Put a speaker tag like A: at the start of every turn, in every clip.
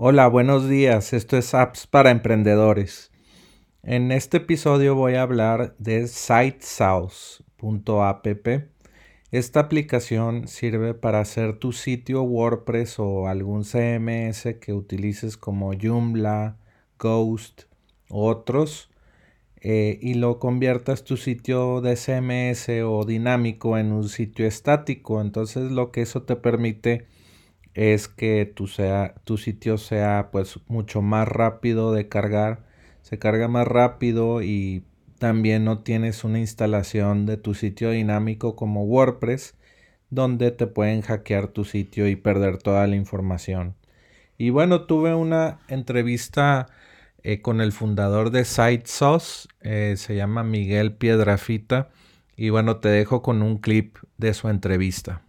A: Hola, buenos días. Esto es Apps para Emprendedores. En este episodio voy a hablar de sitesauce.app. Esta aplicación sirve para hacer tu sitio WordPress o algún CMS que utilices como Joomla, Ghost u otros eh, y lo conviertas tu sitio de CMS o dinámico en un sitio estático. Entonces lo que eso te permite es que tu, sea, tu sitio sea pues mucho más rápido de cargar, se carga más rápido y también no tienes una instalación de tu sitio dinámico como WordPress donde te pueden hackear tu sitio y perder toda la información. Y bueno, tuve una entrevista eh, con el fundador de SiteSauce, eh, se llama Miguel Piedrafita, y bueno, te dejo con un clip de su entrevista.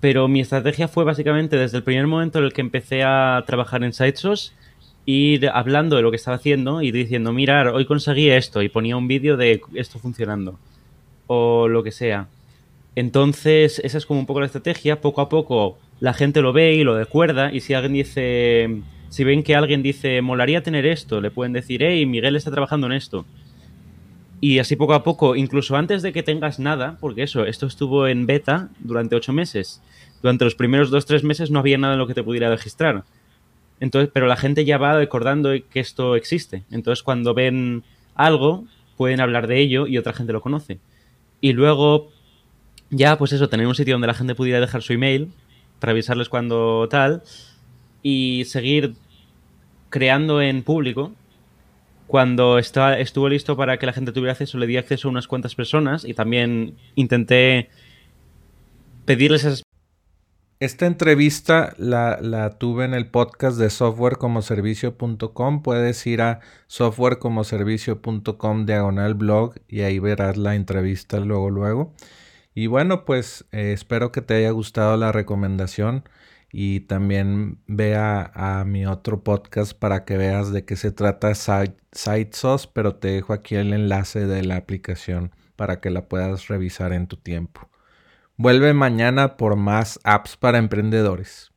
B: Pero mi estrategia fue básicamente desde el primer momento en el que empecé a trabajar en SiteSource, ir hablando de lo que estaba haciendo y diciendo, mirar, hoy conseguí esto y ponía un vídeo de esto funcionando o lo que sea. Entonces, esa es como un poco la estrategia. Poco a poco la gente lo ve y lo recuerda y si alguien dice, si ven que alguien dice, molaría tener esto, le pueden decir, hey, Miguel está trabajando en esto. Y así poco a poco, incluso antes de que tengas nada, porque eso, esto estuvo en beta durante ocho meses. Durante los primeros dos, tres meses no había nada en lo que te pudiera registrar. Entonces, pero la gente ya va recordando que esto existe. Entonces, cuando ven algo, pueden hablar de ello y otra gente lo conoce. Y luego, ya, pues eso, tener un sitio donde la gente pudiera dejar su email para avisarles cuando tal. Y seguir creando en público cuando estuvo listo para que la gente tuviera acceso, le di acceso a unas cuantas personas y también intenté pedirles esas...
A: Esta entrevista la, la tuve en el podcast de softwarecomoservicio.com. Puedes ir a softwarecomoservicio.com diagonal blog y ahí verás la entrevista luego, luego. Y bueno, pues eh, espero que te haya gustado la recomendación y también vea a mi otro podcast para que veas de qué se trata SiteSauce, pero te dejo aquí el enlace de la aplicación para que la puedas revisar en tu tiempo. Vuelve mañana por más apps para emprendedores.